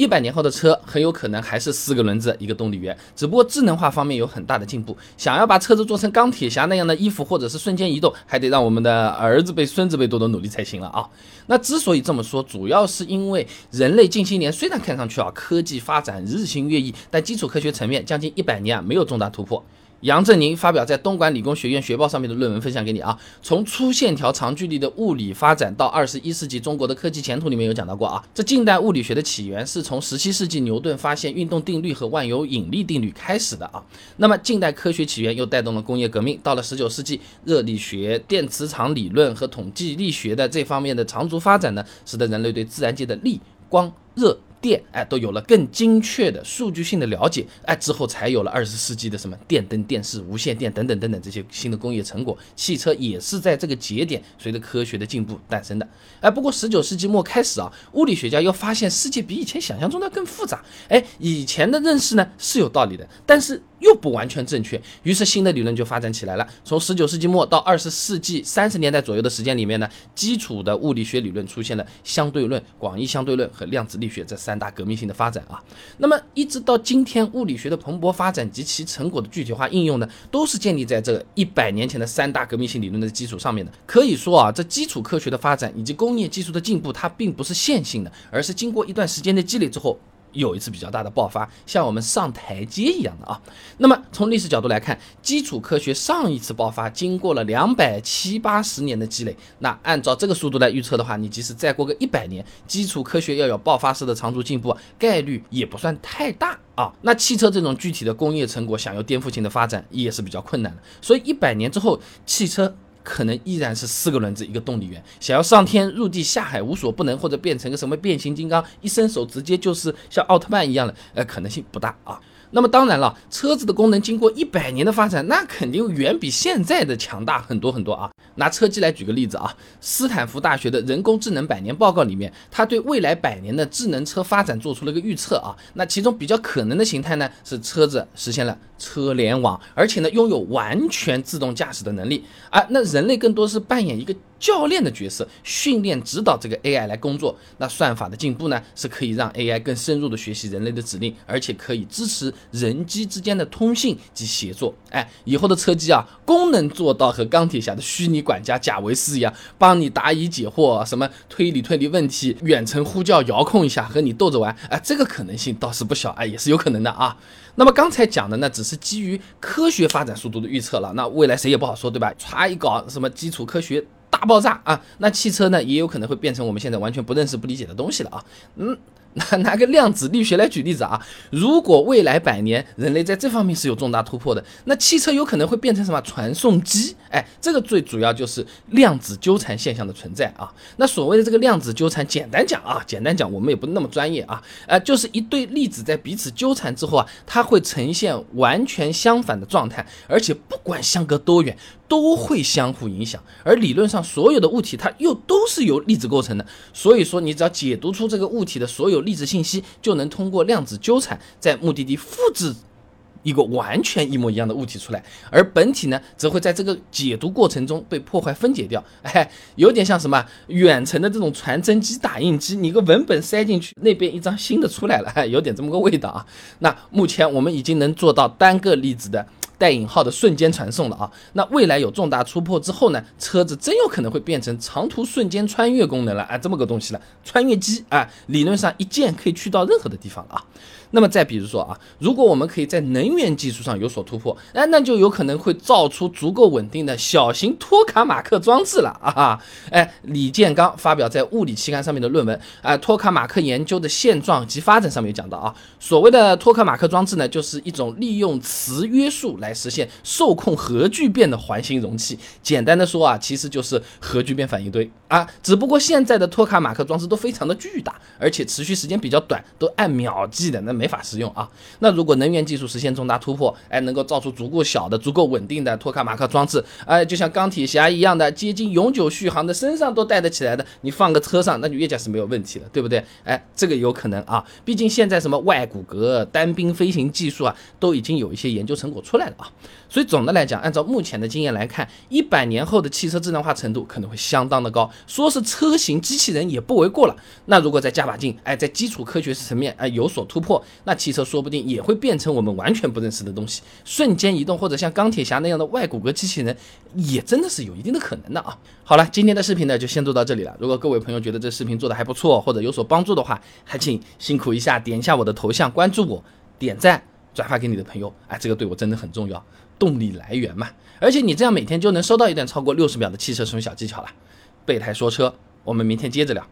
一百年后的车很有可能还是四个轮子一个动力源，只不过智能化方面有很大的进步。想要把车子做成钢铁侠那样的衣服，或者是瞬间移动，还得让我们的儿子辈、孙子辈多多努力才行了啊。那之所以这么说，主要是因为人类近些年虽然看上去啊科技发展日新月异，但基础科学层面将近一百年啊没有重大突破。杨振宁发表在东莞理工学院学报上面的论文分享给你啊，从粗线条长距离的物理发展到二十一世纪中国的科技前途里面有讲到过啊，这近代物理学的起源是从十七世纪牛顿发现运动定律和万有引力定律开始的啊，那么近代科学起源又带动了工业革命，到了十九世纪，热力学、电磁场理论和统计力学的这方面的长足发展呢，使得人类对自然界的力、光、热。电哎，都有了更精确的数据性的了解哎，之后才有了二十世纪的什么电灯、电视、无线电等等等等这些新的工业成果。汽车也是在这个节点随着科学的进步诞生的哎。不过十九世纪末开始啊，物理学家又发现世界比以前想象中的更复杂哎，以前的认识呢是有道理的，但是。又不完全正确，于是新的理论就发展起来了。从十九世纪末到二十世纪三十年代左右的时间里面呢，基础的物理学理论出现了相对论、广义相对论和量子力学这三大革命性的发展啊。那么一直到今天，物理学的蓬勃发展及其成果的具体化应用呢，都是建立在这一百年前的三大革命性理论的基础上面的。可以说啊，这基础科学的发展以及工业技术的进步，它并不是线性的，而是经过一段时间的积累之后。有一次比较大的爆发，像我们上台阶一样的啊。那么从历史角度来看，基础科学上一次爆发经过了两百七八十年的积累。那按照这个速度来预测的话，你即使再过个一百年，基础科学要有爆发式的长足进步，概率也不算太大啊。那汽车这种具体的工业成果想要颠覆性的发展也是比较困难的。所以一百年之后，汽车。可能依然是四个轮子一个动力源，想要上天入地下海无所不能，或者变成个什么变形金刚，一伸手直接就是像奥特曼一样的，呃，可能性不大啊。那么当然了，车子的功能经过一百年的发展，那肯定远比现在的强大很多很多啊。拿车机来举个例子啊，斯坦福大学的人工智能百年报告里面，他对未来百年的智能车发展做出了一个预测啊。那其中比较可能的形态呢，是车子实现了车联网，而且呢拥有完全自动驾驶的能力啊。那人类更多是扮演一个。教练的角色，训练指导这个 AI 来工作。那算法的进步呢，是可以让 AI 更深入的学习人类的指令，而且可以支持人机之间的通信及协作。哎，以后的车机啊，功能做到和钢铁侠的虚拟管家贾维斯一样，帮你答疑解惑，什么推理推理问题，远程呼叫遥控一下和你逗着玩。哎，这个可能性倒是不小，哎，也是有可能的啊。那么刚才讲的呢，只是基于科学发展速度的预测了。那未来谁也不好说，对吧？歘一搞什么基础科学。大爆炸啊！那汽车呢，也有可能会变成我们现在完全不认识、不理解的东西了啊！嗯。拿 拿个量子力学来举例子啊，如果未来百年人类在这方面是有重大突破的，那汽车有可能会变成什么传送机？哎，这个最主要就是量子纠缠现象的存在啊。那所谓的这个量子纠缠，简单讲啊，简单讲，我们也不那么专业啊，呃，就是一对粒子在彼此纠缠之后啊，它会呈现完全相反的状态，而且不管相隔多远，都会相互影响。而理论上，所有的物体它又都是由粒子构成的，所以说你只要解读出这个物体的所有。粒子信息就能通过量子纠缠在目的地复制一个完全一模一样的物体出来，而本体呢，则会在这个解读过程中被破坏分解掉。哎，有点像什么远程的这种传真机、打印机，你个文本塞进去，那边一张新的出来了，有点这么个味道啊。那目前我们已经能做到单个粒子的。带引号的瞬间传送了啊，那未来有重大突破之后呢，车子真有可能会变成长途瞬间穿越功能了啊，这么个东西了，穿越机啊，理论上一键可以去到任何的地方了啊。那么再比如说啊，如果我们可以在能源技术上有所突破，哎，那就有可能会造出足够稳定的小型托卡马克装置了啊！哎，李建刚发表在物理期刊上面的论文啊，托卡马克研究的现状及发展上面讲到啊，所谓的托卡马克装置呢，就是一种利用磁约束来来实现受控核聚变的环形容器。简单的说啊，其实就是核聚变反应堆啊，只不过现在的托卡马克装置都非常的巨大，而且持续时间比较短，都按秒计的，那。没法使用啊！那如果能源技术实现重大突破，哎，能够造出足够小的、足够稳定的托卡马克装置，哎，就像钢铁侠一样的，接近永久续航的，身上都带得起来的，你放个车上，那就越驾驶没有问题了，对不对？哎，这个有可能啊！毕竟现在什么外骨骼、单兵飞行技术啊，都已经有一些研究成果出来了啊。所以总的来讲，按照目前的经验来看，一百年后的汽车智能化程度可能会相当的高，说是车型机器人也不为过了。那如果再加把劲，哎，在基础科学层面哎有所突破，那汽车说不定也会变成我们完全不认识的东西，瞬间移动或者像钢铁侠那样的外骨骼机器人，也真的是有一定的可能的啊。好了，今天的视频呢就先做到这里了。如果各位朋友觉得这视频做的还不错，或者有所帮助的话，还请辛苦一下点一下我的头像，关注我，点赞。转发给你的朋友，哎，这个对我真的很重要，动力来源嘛。而且你这样每天就能收到一段超过六十秒的汽车使用小技巧了。备胎说车，我们明天接着聊。